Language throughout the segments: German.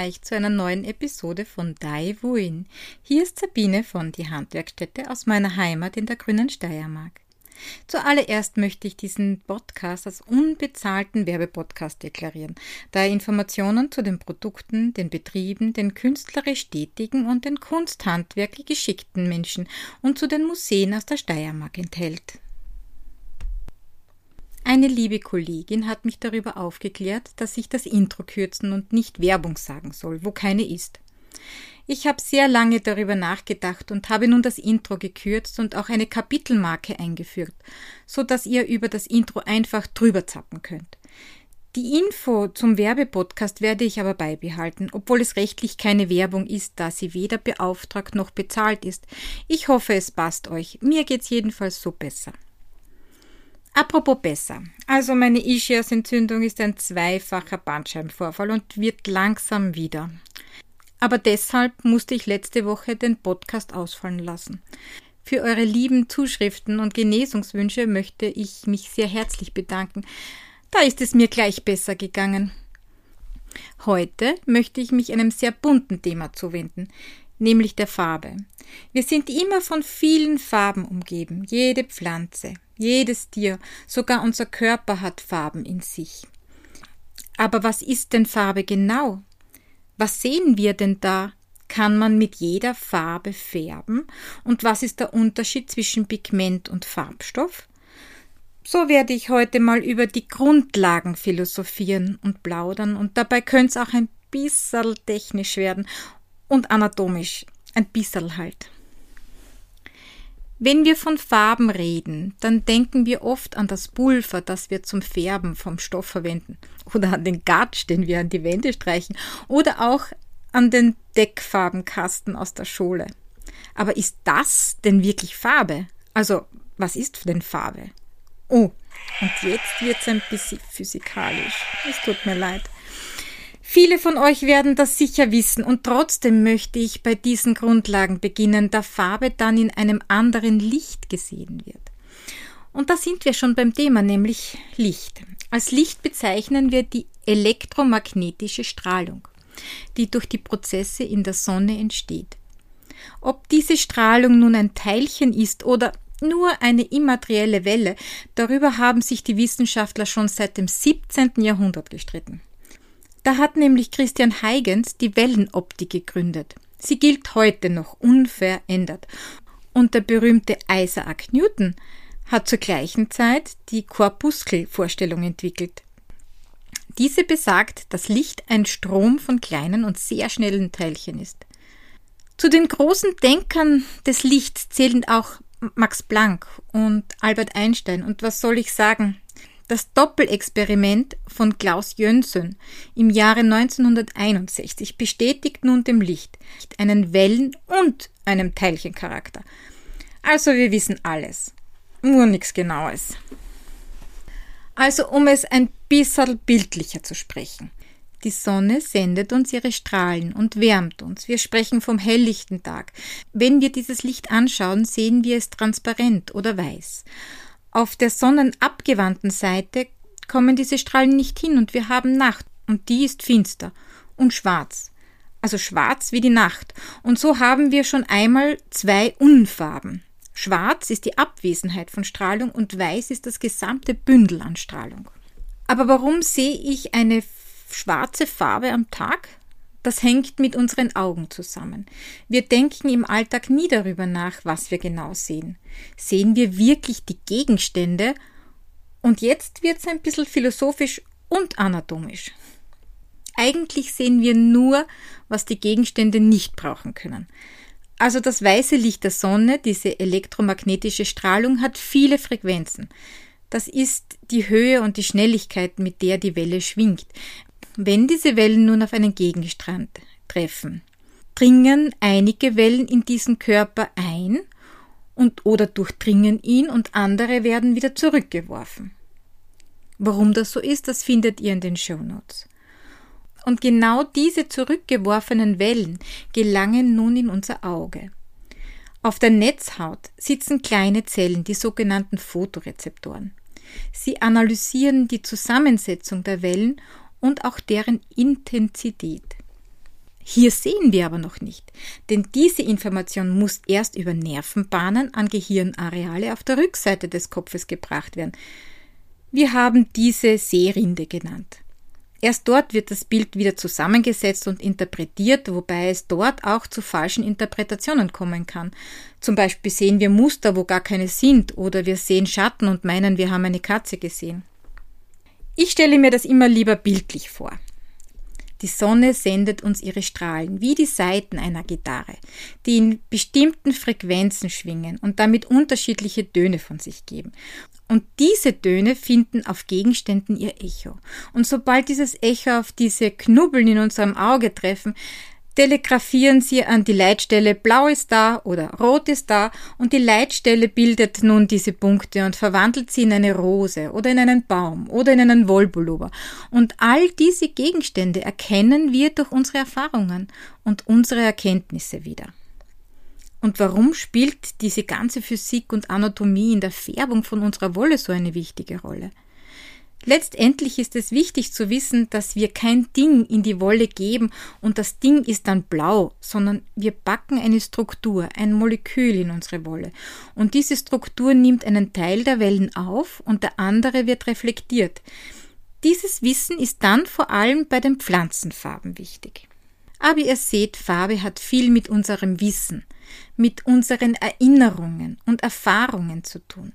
Grüß euch zu einer neuen Episode von Dai Wuin. Hier ist Sabine von Die Handwerkstätte aus meiner Heimat in der grünen Steiermark. Zuallererst möchte ich diesen Podcast als unbezahlten Werbepodcast deklarieren, da er Informationen zu den Produkten, den Betrieben, den künstlerisch tätigen und den kunsthandwerklich geschickten Menschen und zu den Museen aus der Steiermark enthält. Eine liebe Kollegin hat mich darüber aufgeklärt, dass ich das Intro kürzen und nicht Werbung sagen soll, wo keine ist. Ich habe sehr lange darüber nachgedacht und habe nun das Intro gekürzt und auch eine Kapitelmarke eingeführt, so dass ihr über das Intro einfach drüber zappen könnt. Die Info zum Werbepodcast werde ich aber beibehalten, obwohl es rechtlich keine Werbung ist, da sie weder beauftragt noch bezahlt ist. Ich hoffe, es passt euch. Mir geht's jedenfalls so besser. Apropos besser. Also meine Ischiasentzündung ist ein zweifacher Bandscheibenvorfall und wird langsam wieder. Aber deshalb musste ich letzte Woche den Podcast ausfallen lassen. Für eure lieben Zuschriften und Genesungswünsche möchte ich mich sehr herzlich bedanken. Da ist es mir gleich besser gegangen. Heute möchte ich mich einem sehr bunten Thema zuwenden, nämlich der Farbe. Wir sind immer von vielen Farben umgeben, jede Pflanze, jedes Tier, sogar unser Körper hat Farben in sich. Aber was ist denn Farbe genau? Was sehen wir denn da? Kann man mit jeder Farbe färben? Und was ist der Unterschied zwischen Pigment und Farbstoff? So werde ich heute mal über die Grundlagen philosophieren und plaudern und dabei könnte es auch ein bisschen technisch werden und anatomisch, ein bisschen halt. Wenn wir von Farben reden, dann denken wir oft an das Pulver, das wir zum Färben vom Stoff verwenden, oder an den Gatsch, den wir an die Wände streichen, oder auch an den Deckfarbenkasten aus der Schule. Aber ist das denn wirklich Farbe? Also, was ist denn Farbe? Oh, und jetzt wird's ein bisschen physikalisch. Es tut mir leid. Viele von euch werden das sicher wissen und trotzdem möchte ich bei diesen Grundlagen beginnen, da Farbe dann in einem anderen Licht gesehen wird. Und da sind wir schon beim Thema, nämlich Licht. Als Licht bezeichnen wir die elektromagnetische Strahlung, die durch die Prozesse in der Sonne entsteht. Ob diese Strahlung nun ein Teilchen ist oder nur eine immaterielle Welle, darüber haben sich die Wissenschaftler schon seit dem 17. Jahrhundert gestritten. Da hat nämlich Christian Huygens die Wellenoptik gegründet. Sie gilt heute noch unverändert. Und der berühmte Isaac Newton hat zur gleichen Zeit die Korpuskelvorstellung entwickelt. Diese besagt, dass Licht ein Strom von kleinen und sehr schnellen Teilchen ist. Zu den großen Denkern des Lichts zählen auch Max Planck und Albert Einstein. Und was soll ich sagen? Das Doppelexperiment von Klaus Jönsson im Jahre 1961 bestätigt nun dem Licht einen Wellen- und einem Teilchencharakter. Also wir wissen alles, nur nichts Genaues. Also um es ein bisschen bildlicher zu sprechen. Die Sonne sendet uns ihre Strahlen und wärmt uns. Wir sprechen vom helllichten Tag. Wenn wir dieses Licht anschauen, sehen wir es transparent oder weiß. Auf der sonnenabgewandten Seite kommen diese Strahlen nicht hin und wir haben Nacht und die ist finster und schwarz. Also schwarz wie die Nacht. Und so haben wir schon einmal zwei Unfarben. Schwarz ist die Abwesenheit von Strahlung und weiß ist das gesamte Bündel an Strahlung. Aber warum sehe ich eine schwarze Farbe am Tag? Das hängt mit unseren Augen zusammen. Wir denken im Alltag nie darüber nach, was wir genau sehen. Sehen wir wirklich die Gegenstände? Und jetzt wird es ein bisschen philosophisch und anatomisch. Eigentlich sehen wir nur, was die Gegenstände nicht brauchen können. Also das weiße Licht der Sonne, diese elektromagnetische Strahlung, hat viele Frequenzen. Das ist die Höhe und die Schnelligkeit, mit der die Welle schwingt. Wenn diese Wellen nun auf einen Gegenstand treffen, dringen einige Wellen in diesen Körper ein und oder durchdringen ihn und andere werden wieder zurückgeworfen. Warum das so ist, das findet ihr in den Show Notes. Und genau diese zurückgeworfenen Wellen gelangen nun in unser Auge. Auf der Netzhaut sitzen kleine Zellen, die sogenannten Photorezeptoren. Sie analysieren die Zusammensetzung der Wellen und auch deren Intensität. Hier sehen wir aber noch nicht, denn diese Information muss erst über Nervenbahnen an Gehirnareale auf der Rückseite des Kopfes gebracht werden. Wir haben diese Sehrinde genannt. Erst dort wird das Bild wieder zusammengesetzt und interpretiert, wobei es dort auch zu falschen Interpretationen kommen kann. Zum Beispiel sehen wir Muster, wo gar keine sind, oder wir sehen Schatten und meinen, wir haben eine Katze gesehen. Ich stelle mir das immer lieber bildlich vor. Die Sonne sendet uns ihre Strahlen wie die Saiten einer Gitarre, die in bestimmten Frequenzen schwingen und damit unterschiedliche Töne von sich geben. Und diese Töne finden auf Gegenständen ihr Echo. Und sobald dieses Echo auf diese Knubbeln in unserem Auge treffen, telegrafieren sie an die Leitstelle blau ist da oder rot ist da und die Leitstelle bildet nun diese Punkte und verwandelt sie in eine Rose oder in einen Baum oder in einen Wollpullover. Und all diese Gegenstände erkennen wir durch unsere Erfahrungen und unsere Erkenntnisse wieder. Und warum spielt diese ganze Physik und Anatomie in der Färbung von unserer Wolle so eine wichtige Rolle? Letztendlich ist es wichtig zu wissen, dass wir kein Ding in die Wolle geben und das Ding ist dann blau, sondern wir backen eine Struktur, ein Molekül in unsere Wolle. Und diese Struktur nimmt einen Teil der Wellen auf und der andere wird reflektiert. Dieses Wissen ist dann vor allem bei den Pflanzenfarben wichtig. Aber ihr seht, Farbe hat viel mit unserem Wissen, mit unseren Erinnerungen und Erfahrungen zu tun.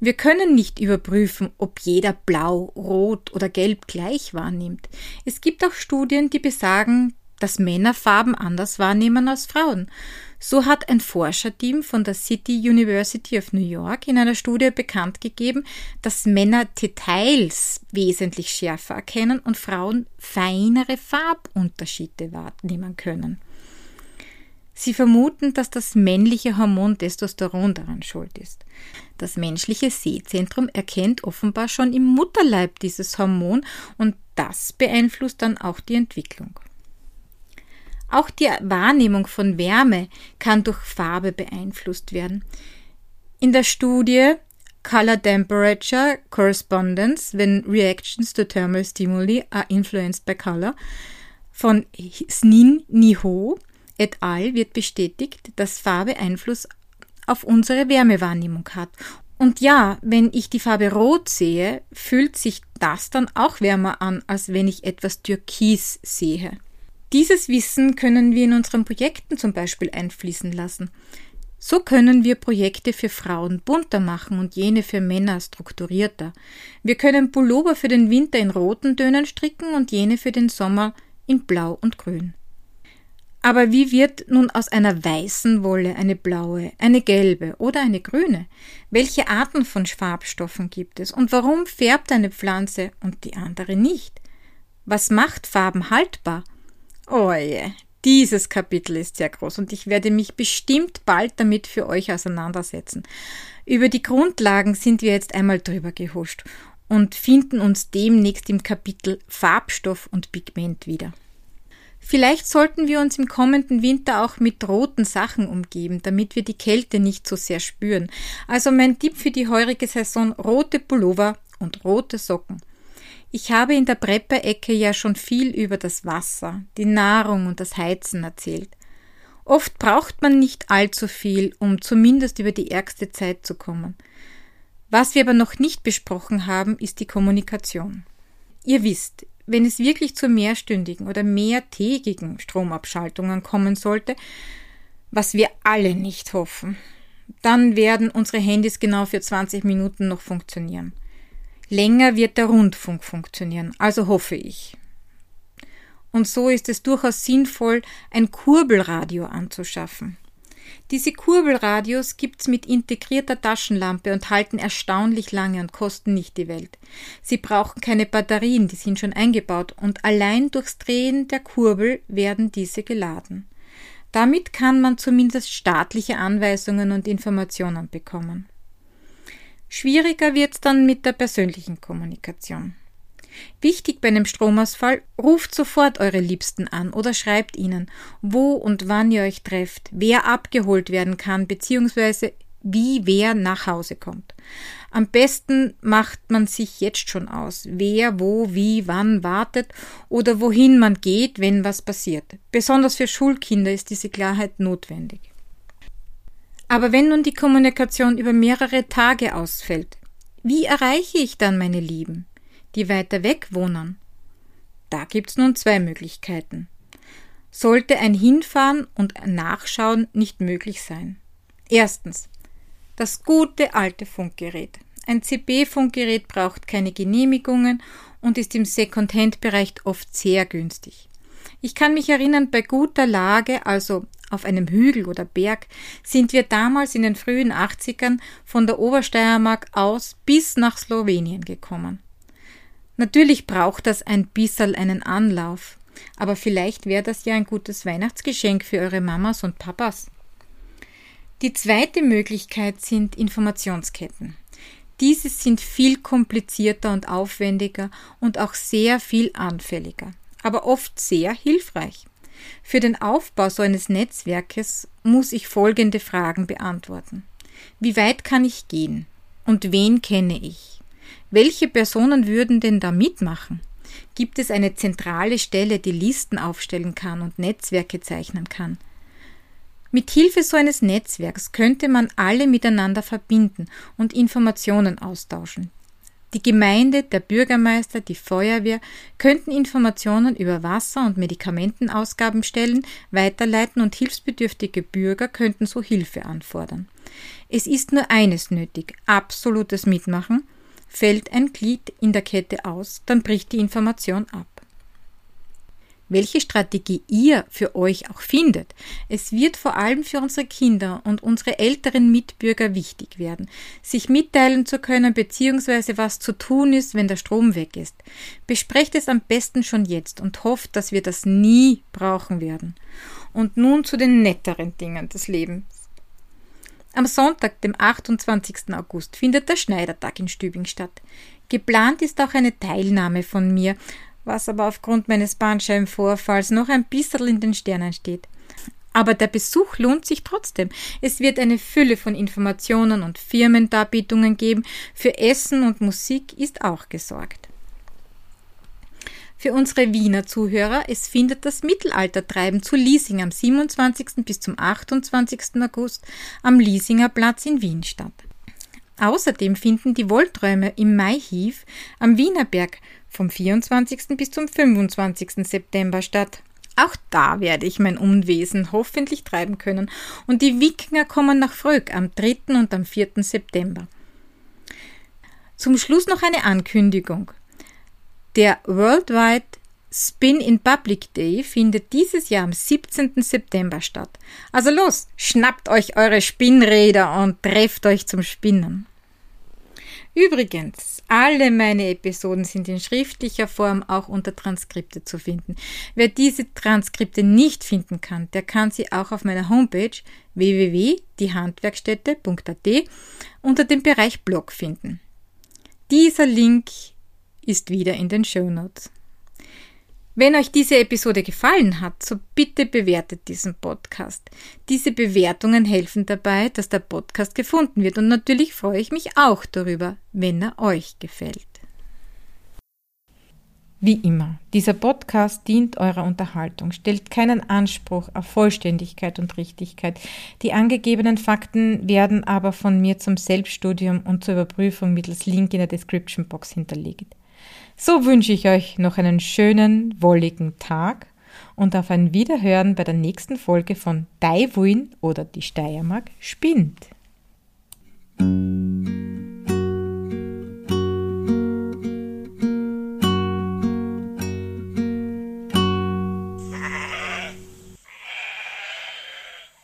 Wir können nicht überprüfen, ob jeder blau, rot oder gelb gleich wahrnimmt. Es gibt auch Studien, die besagen, dass Männer Farben anders wahrnehmen als Frauen. So hat ein Forscherteam von der City University of New York in einer Studie bekannt gegeben, dass Männer Details wesentlich schärfer erkennen und Frauen feinere Farbunterschiede wahrnehmen können. Sie vermuten, dass das männliche Hormon Testosteron daran schuld ist. Das menschliche Sehzentrum erkennt offenbar schon im Mutterleib dieses Hormon und das beeinflusst dann auch die Entwicklung. Auch die Wahrnehmung von Wärme kann durch Farbe beeinflusst werden. In der Studie Color Temperature Correspondence when reactions to thermal stimuli are influenced by color von Snin Niho et al. wird bestätigt, dass Farbe Einfluss auf unsere Wärmewahrnehmung hat. Und ja, wenn ich die Farbe Rot sehe, fühlt sich das dann auch wärmer an, als wenn ich etwas Türkis sehe. Dieses Wissen können wir in unseren Projekten zum Beispiel einfließen lassen. So können wir Projekte für Frauen bunter machen und jene für Männer strukturierter. Wir können Pullover für den Winter in roten Tönen stricken und jene für den Sommer in blau und grün. Aber wie wird nun aus einer weißen Wolle eine blaue, eine gelbe oder eine grüne? Welche Arten von Farbstoffen gibt es? Und warum färbt eine Pflanze und die andere nicht? Was macht Farben haltbar? Oh je, dieses Kapitel ist sehr groß und ich werde mich bestimmt bald damit für euch auseinandersetzen. Über die Grundlagen sind wir jetzt einmal drüber gehuscht und finden uns demnächst im Kapitel Farbstoff und Pigment wieder. Vielleicht sollten wir uns im kommenden Winter auch mit roten Sachen umgeben, damit wir die Kälte nicht so sehr spüren. Also mein Tipp für die heurige Saison rote Pullover und rote Socken. Ich habe in der Prepper-Ecke ja schon viel über das Wasser, die Nahrung und das Heizen erzählt. Oft braucht man nicht allzu viel, um zumindest über die ärgste Zeit zu kommen. Was wir aber noch nicht besprochen haben, ist die Kommunikation. Ihr wisst, wenn es wirklich zu mehrstündigen oder mehrtägigen Stromabschaltungen kommen sollte, was wir alle nicht hoffen, dann werden unsere Handys genau für 20 Minuten noch funktionieren. Länger wird der Rundfunk funktionieren, also hoffe ich. Und so ist es durchaus sinnvoll, ein Kurbelradio anzuschaffen. Diese Kurbelradios gibt's mit integrierter Taschenlampe und halten erstaunlich lange und kosten nicht die Welt. Sie brauchen keine Batterien, die sind schon eingebaut und allein durchs Drehen der Kurbel werden diese geladen. Damit kann man zumindest staatliche Anweisungen und Informationen bekommen. Schwieriger wird's dann mit der persönlichen Kommunikation. Wichtig bei einem Stromausfall, ruft sofort eure Liebsten an oder schreibt ihnen, wo und wann ihr euch trefft, wer abgeholt werden kann, beziehungsweise wie wer nach Hause kommt. Am besten macht man sich jetzt schon aus, wer wo wie wann wartet oder wohin man geht, wenn was passiert. Besonders für Schulkinder ist diese Klarheit notwendig. Aber wenn nun die Kommunikation über mehrere Tage ausfällt, wie erreiche ich dann meine Lieben, die weiter weg wohnen? Da gibt's nun zwei Möglichkeiten. Sollte ein Hinfahren und Nachschauen nicht möglich sein. Erstens. Das gute alte Funkgerät. Ein CB-Funkgerät braucht keine Genehmigungen und ist im Second-Hand-Bereich oft sehr günstig. Ich kann mich erinnern, bei guter Lage, also auf einem Hügel oder Berg, sind wir damals in den frühen 80ern von der Obersteiermark aus bis nach Slowenien gekommen. Natürlich braucht das ein bisserl einen Anlauf, aber vielleicht wäre das ja ein gutes Weihnachtsgeschenk für eure Mamas und Papas. Die zweite Möglichkeit sind Informationsketten. Diese sind viel komplizierter und aufwendiger und auch sehr viel anfälliger, aber oft sehr hilfreich. Für den Aufbau so eines Netzwerkes muss ich folgende Fragen beantworten. Wie weit kann ich gehen? Und wen kenne ich? Welche Personen würden denn da mitmachen? Gibt es eine zentrale Stelle, die Listen aufstellen kann und Netzwerke zeichnen kann? Mit Hilfe so eines Netzwerks könnte man alle miteinander verbinden und Informationen austauschen. Die Gemeinde, der Bürgermeister, die Feuerwehr könnten Informationen über Wasser- und Medikamentenausgaben stellen, weiterleiten und hilfsbedürftige Bürger könnten so Hilfe anfordern. Es ist nur eines nötig, absolutes Mitmachen. Fällt ein Glied in der Kette aus, dann bricht die Information ab welche Strategie ihr für euch auch findet. Es wird vor allem für unsere Kinder und unsere älteren Mitbürger wichtig werden, sich mitteilen zu können bzw. was zu tun ist, wenn der Strom weg ist. Besprecht es am besten schon jetzt und hofft, dass wir das nie brauchen werden. Und nun zu den netteren Dingen des Lebens. Am Sonntag, dem 28. August, findet der Schneidertag in Stübing statt. Geplant ist auch eine Teilnahme von mir was aber aufgrund meines Bandscheibenvorfalls noch ein bisschen in den Sternen steht. Aber der Besuch lohnt sich trotzdem. Es wird eine Fülle von Informationen und Firmendarbietungen geben. Für Essen und Musik ist auch gesorgt. Für unsere Wiener Zuhörer, es findet das Mittelaltertreiben zu Liesing am 27. bis zum 28. August am Liesinger Platz in Wien statt. Außerdem finden die Wollträume im Maihiv am Wienerberg vom 24. bis zum 25. September statt. Auch da werde ich mein Unwesen hoffentlich treiben können und die Wikinger kommen nach Fröck am 3. und am 4. September. Zum Schluss noch eine Ankündigung. Der Worldwide Spin in Public Day findet dieses Jahr am 17. September statt. Also los, schnappt euch eure Spinnräder und trefft euch zum Spinnen. Übrigens, alle meine Episoden sind in schriftlicher Form auch unter Transkripte zu finden. Wer diese Transkripte nicht finden kann, der kann sie auch auf meiner Homepage www.diehandwerkstätte.at unter dem Bereich Blog finden. Dieser Link ist wieder in den Show Notes. Wenn euch diese Episode gefallen hat, so bitte bewertet diesen Podcast. Diese Bewertungen helfen dabei, dass der Podcast gefunden wird und natürlich freue ich mich auch darüber, wenn er euch gefällt. Wie immer, dieser Podcast dient eurer Unterhaltung, stellt keinen Anspruch auf Vollständigkeit und Richtigkeit. Die angegebenen Fakten werden aber von mir zum Selbststudium und zur Überprüfung mittels Link in der Description Box hinterlegt. So wünsche ich euch noch einen schönen, wolligen Tag und auf ein Wiederhören bei der nächsten Folge von Daiwuin oder die Steiermark spinnt.